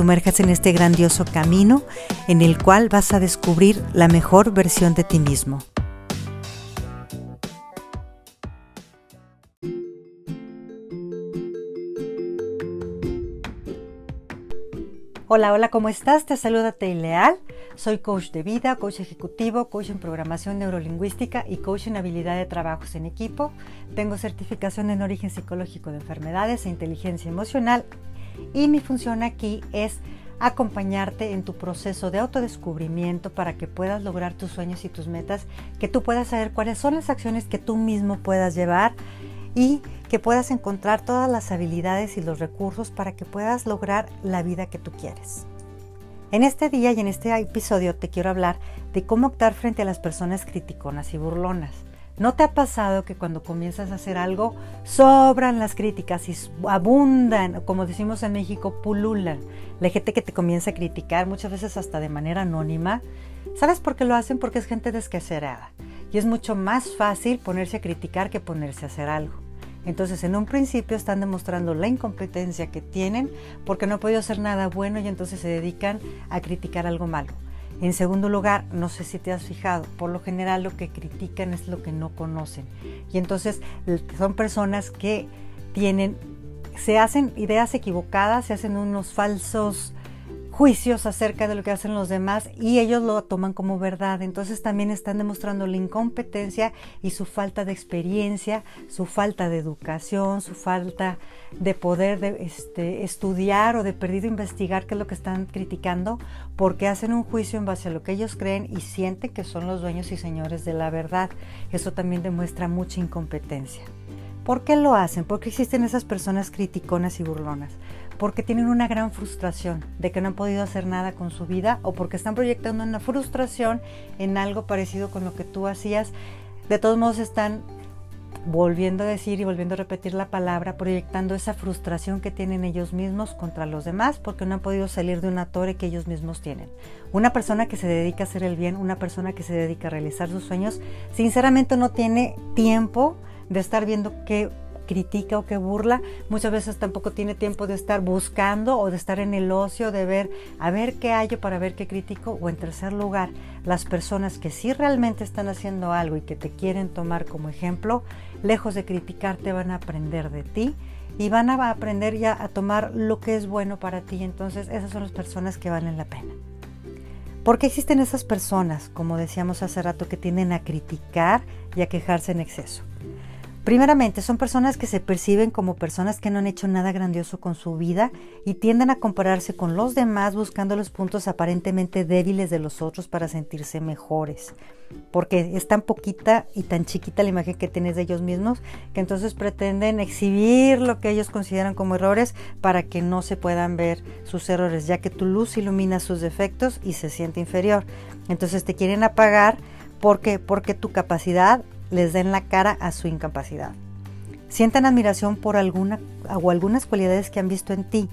sumerjas en este grandioso camino en el cual vas a descubrir la mejor versión de ti mismo. Hola, hola, ¿cómo estás? Te saluda Leal. Soy coach de vida, coach ejecutivo, coach en programación neurolingüística y coach en habilidad de trabajos en equipo. Tengo certificación en origen psicológico de enfermedades e inteligencia emocional y mi función aquí es acompañarte en tu proceso de autodescubrimiento para que puedas lograr tus sueños y tus metas, que tú puedas saber cuáles son las acciones que tú mismo puedas llevar y que puedas encontrar todas las habilidades y los recursos para que puedas lograr la vida que tú quieres. En este día y en este episodio te quiero hablar de cómo optar frente a las personas criticonas y burlonas. ¿No te ha pasado que cuando comienzas a hacer algo sobran las críticas y abundan, como decimos en México, pululan? La gente que te comienza a criticar, muchas veces hasta de manera anónima. ¿Sabes por qué lo hacen? Porque es gente descacerada. Y es mucho más fácil ponerse a criticar que ponerse a hacer algo. Entonces, en un principio están demostrando la incompetencia que tienen porque no han podido hacer nada bueno y entonces se dedican a criticar algo malo. En segundo lugar, no sé si te has fijado, por lo general lo que critican es lo que no conocen. Y entonces son personas que tienen, se hacen ideas equivocadas, se hacen unos falsos juicios acerca de lo que hacen los demás y ellos lo toman como verdad. Entonces también están demostrando la incompetencia y su falta de experiencia, su falta de educación, su falta de poder de, este, estudiar o de perdido investigar qué es lo que están criticando, porque hacen un juicio en base a lo que ellos creen y sienten que son los dueños y señores de la verdad. Eso también demuestra mucha incompetencia. ¿Por qué lo hacen? ¿Por qué existen esas personas criticonas y burlonas? Porque tienen una gran frustración de que no han podido hacer nada con su vida o porque están proyectando una frustración en algo parecido con lo que tú hacías. De todos modos están volviendo a decir y volviendo a repetir la palabra, proyectando esa frustración que tienen ellos mismos contra los demás porque no han podido salir de una torre que ellos mismos tienen. Una persona que se dedica a hacer el bien, una persona que se dedica a realizar sus sueños, sinceramente no tiene tiempo de estar viendo qué critica o que burla, muchas veces tampoco tiene tiempo de estar buscando o de estar en el ocio, de ver a ver qué hay para ver qué critico. O en tercer lugar, las personas que sí realmente están haciendo algo y que te quieren tomar como ejemplo, lejos de criticarte van a aprender de ti y van a aprender ya a tomar lo que es bueno para ti. Entonces esas son las personas que valen la pena. ¿Por qué existen esas personas, como decíamos hace rato, que tienden a criticar y a quejarse en exceso? Primeramente, son personas que se perciben como personas que no han hecho nada grandioso con su vida y tienden a compararse con los demás buscando los puntos aparentemente débiles de los otros para sentirse mejores. Porque es tan poquita y tan chiquita la imagen que tienes de ellos mismos que entonces pretenden exhibir lo que ellos consideran como errores para que no se puedan ver sus errores, ya que tu luz ilumina sus defectos y se siente inferior. Entonces te quieren apagar porque porque tu capacidad les den la cara a su incapacidad. Sientan admiración por alguna o algunas cualidades que han visto en ti.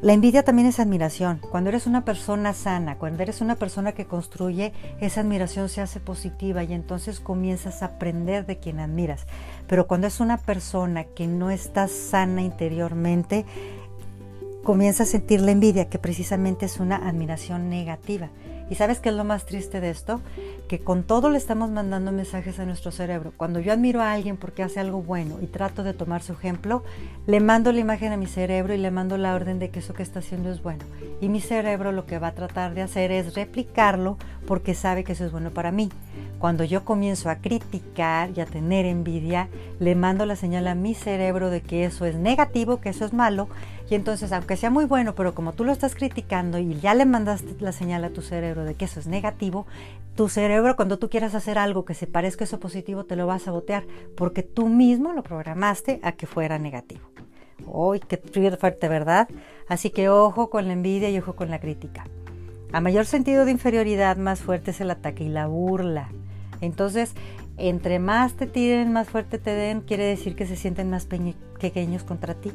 La envidia también es admiración. Cuando eres una persona sana, cuando eres una persona que construye, esa admiración se hace positiva y entonces comienzas a aprender de quien admiras. Pero cuando es una persona que no está sana interiormente, comienza a sentir la envidia, que precisamente es una admiración negativa. ¿Y sabes qué es lo más triste de esto? Que con todo le estamos mandando mensajes a nuestro cerebro. Cuando yo admiro a alguien porque hace algo bueno y trato de tomar su ejemplo, le mando la imagen a mi cerebro y le mando la orden de que eso que está haciendo es bueno. Y mi cerebro lo que va a tratar de hacer es replicarlo porque sabe que eso es bueno para mí. Cuando yo comienzo a criticar y a tener envidia, le mando la señal a mi cerebro de que eso es negativo, que eso es malo. Y entonces, aunque sea muy bueno, pero como tú lo estás criticando y ya le mandaste la señal a tu cerebro de que eso es negativo, tu cerebro cuando tú quieras hacer algo que se parezca a eso positivo te lo va a sabotear porque tú mismo lo programaste a que fuera negativo. ¡Uy, qué fuerte, verdad! Así que ojo con la envidia y ojo con la crítica. A mayor sentido de inferioridad, más fuerte es el ataque y la burla. Entonces, entre más te tiren, más fuerte te den, quiere decir que se sienten más pequeños contra ti.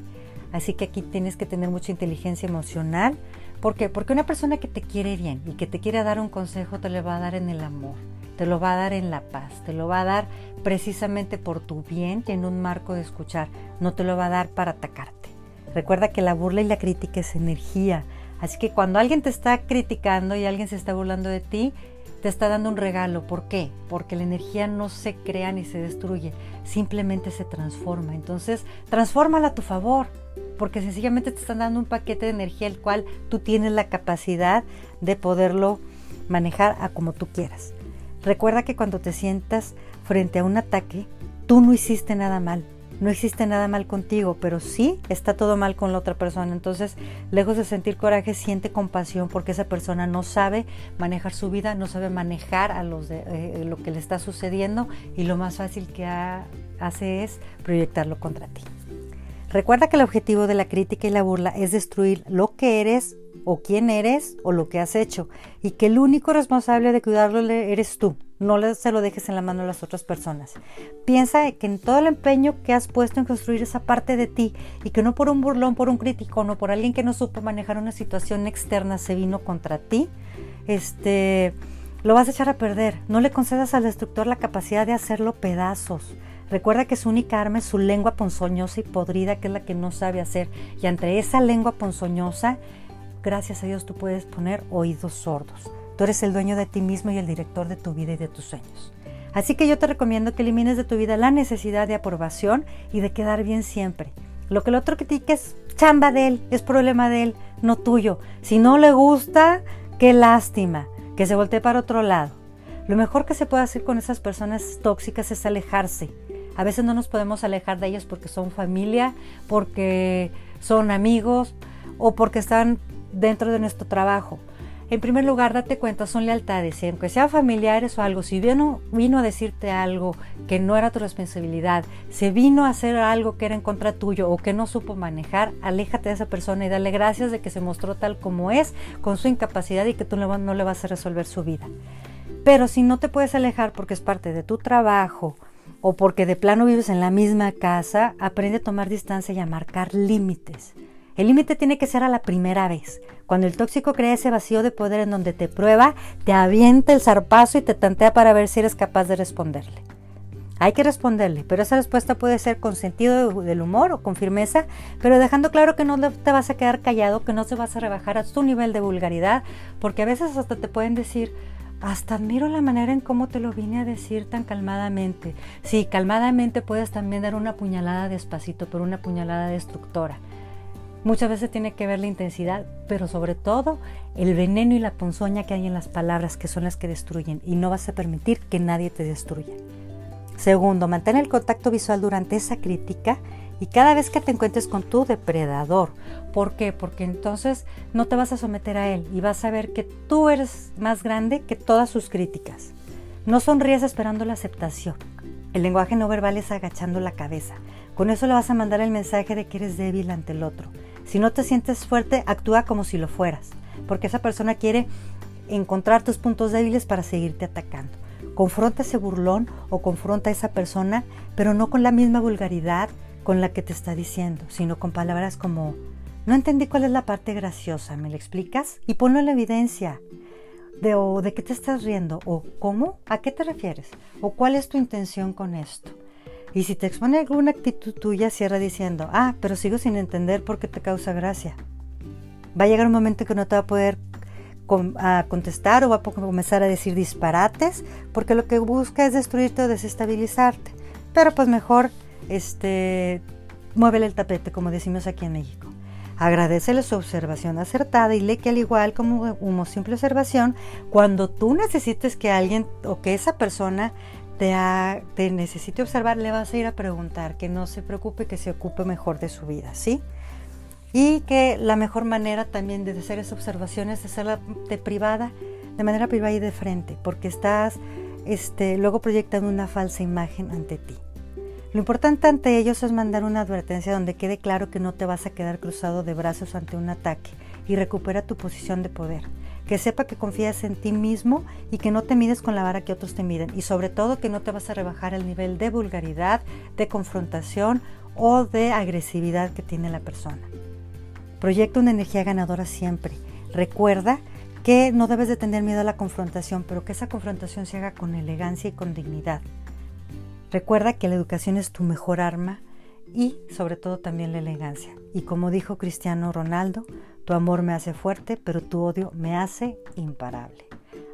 Así que aquí tienes que tener mucha inteligencia emocional. ¿Por qué? Porque una persona que te quiere bien y que te quiere dar un consejo te lo va a dar en el amor, te lo va a dar en la paz, te lo va a dar precisamente por tu bien y en un marco de escuchar, no te lo va a dar para atacarte. Recuerda que la burla y la crítica es energía, así que cuando alguien te está criticando y alguien se está burlando de ti, te está dando un regalo. ¿Por qué? Porque la energía no se crea ni se destruye, simplemente se transforma. Entonces, transfórmala a tu favor, porque sencillamente te están dando un paquete de energía el cual tú tienes la capacidad de poderlo manejar a como tú quieras. Recuerda que cuando te sientas frente a un ataque, tú no hiciste nada mal, no existe nada mal contigo, pero sí está todo mal con la otra persona. Entonces, lejos de sentir coraje, siente compasión porque esa persona no sabe manejar su vida, no sabe manejar a los de, eh, lo que le está sucediendo y lo más fácil que hace es proyectarlo contra ti. Recuerda que el objetivo de la crítica y la burla es destruir lo que eres o quién eres o lo que has hecho y que el único responsable de cuidarlo eres tú. No se lo dejes en la mano a las otras personas. Piensa que en todo el empeño que has puesto en construir esa parte de ti y que no por un burlón, por un crítico, no por alguien que no supo manejar una situación externa se vino contra ti, este, lo vas a echar a perder. No le concedas al destructor la capacidad de hacerlo pedazos. Recuerda que su única arma es su lengua ponzoñosa y podrida, que es la que no sabe hacer. Y entre esa lengua ponzoñosa, gracias a Dios tú puedes poner oídos sordos. Tú eres el dueño de ti mismo y el director de tu vida y de tus sueños. Así que yo te recomiendo que elimines de tu vida la necesidad de aprobación y de quedar bien siempre. Lo que el otro critique es chamba de él, es problema de él, no tuyo. Si no le gusta, qué lástima, que se voltee para otro lado. Lo mejor que se puede hacer con esas personas tóxicas es alejarse. A veces no nos podemos alejar de ellas porque son familia, porque son amigos o porque están dentro de nuestro trabajo. En primer lugar, date cuenta, son lealtades, y aunque sean familiares o algo, si vino, vino a decirte algo que no era tu responsabilidad, se vino a hacer algo que era en contra tuyo o que no supo manejar, aléjate de esa persona y dale gracias de que se mostró tal como es, con su incapacidad y que tú no le vas a resolver su vida. Pero si no te puedes alejar porque es parte de tu trabajo o porque de plano vives en la misma casa, aprende a tomar distancia y a marcar límites. El límite tiene que ser a la primera vez. Cuando el tóxico crea ese vacío de poder en donde te prueba, te avienta el zarpazo y te tantea para ver si eres capaz de responderle. Hay que responderle, pero esa respuesta puede ser con sentido del humor o con firmeza, pero dejando claro que no te vas a quedar callado, que no se vas a rebajar a tu nivel de vulgaridad, porque a veces hasta te pueden decir, hasta admiro la manera en cómo te lo vine a decir tan calmadamente. Sí, calmadamente puedes también dar una puñalada despacito, pero una puñalada destructora. Muchas veces tiene que ver la intensidad, pero sobre todo el veneno y la ponzoña que hay en las palabras, que son las que destruyen, y no vas a permitir que nadie te destruya. Segundo, mantén el contacto visual durante esa crítica y cada vez que te encuentres con tu depredador. ¿Por qué? Porque entonces no te vas a someter a él y vas a ver que tú eres más grande que todas sus críticas. No sonríes esperando la aceptación. El lenguaje no verbal es agachando la cabeza. Con eso le vas a mandar el mensaje de que eres débil ante el otro. Si no te sientes fuerte, actúa como si lo fueras, porque esa persona quiere encontrar tus puntos débiles para seguirte atacando. Confronta ese burlón o confronta a esa persona, pero no con la misma vulgaridad con la que te está diciendo, sino con palabras como, no entendí cuál es la parte graciosa, ¿me lo explicas? Y ponlo en la evidencia. De, o de qué te estás riendo, o cómo, a qué te refieres, o cuál es tu intención con esto. Y si te expone alguna actitud tuya, cierra diciendo, ah, pero sigo sin entender por qué te causa gracia. Va a llegar un momento que no te va a poder contestar o va a comenzar a decir disparates, porque lo que busca es destruirte o desestabilizarte. Pero pues mejor, este, muévele el tapete, como decimos aquí en México. Agradecele su observación acertada y lee que al igual como, como simple observación, cuando tú necesites que alguien o que esa persona te, necesite observar, le vas a ir a preguntar que no se preocupe, que se ocupe mejor de su vida, ¿sí? Y que la mejor manera también de hacer esa observación es hacerla de privada, de manera privada y de frente, porque estás este, luego proyectando una falsa imagen ante ti. Lo importante ante ellos es mandar una advertencia donde quede claro que no te vas a quedar cruzado de brazos ante un ataque y recupera tu posición de poder. Que sepa que confías en ti mismo y que no te mides con la vara que otros te miden. Y sobre todo que no te vas a rebajar el nivel de vulgaridad, de confrontación o de agresividad que tiene la persona. Proyecta una energía ganadora siempre. Recuerda que no debes de tener miedo a la confrontación, pero que esa confrontación se haga con elegancia y con dignidad. Recuerda que la educación es tu mejor arma y sobre todo también la elegancia. Y como dijo Cristiano Ronaldo, tu amor me hace fuerte, pero tu odio me hace imparable.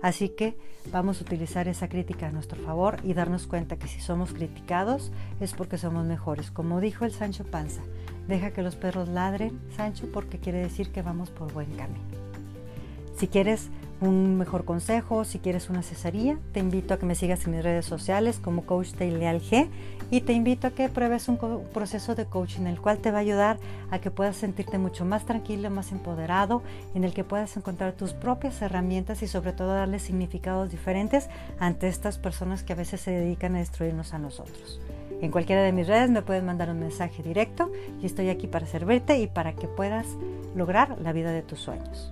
Así que vamos a utilizar esa crítica a nuestro favor y darnos cuenta que si somos criticados es porque somos mejores. Como dijo el Sancho Panza, deja que los perros ladren, Sancho, porque quiere decir que vamos por buen camino. Si quieres un mejor consejo, si quieres una asesoría, te invito a que me sigas en mis redes sociales como Coach Leal G y te invito a que pruebes un proceso de coaching en el cual te va a ayudar a que puedas sentirte mucho más tranquilo, más empoderado, en el que puedas encontrar tus propias herramientas y sobre todo darle significados diferentes ante estas personas que a veces se dedican a destruirnos a nosotros. En cualquiera de mis redes me puedes mandar un mensaje directo y estoy aquí para servirte y para que puedas lograr la vida de tus sueños.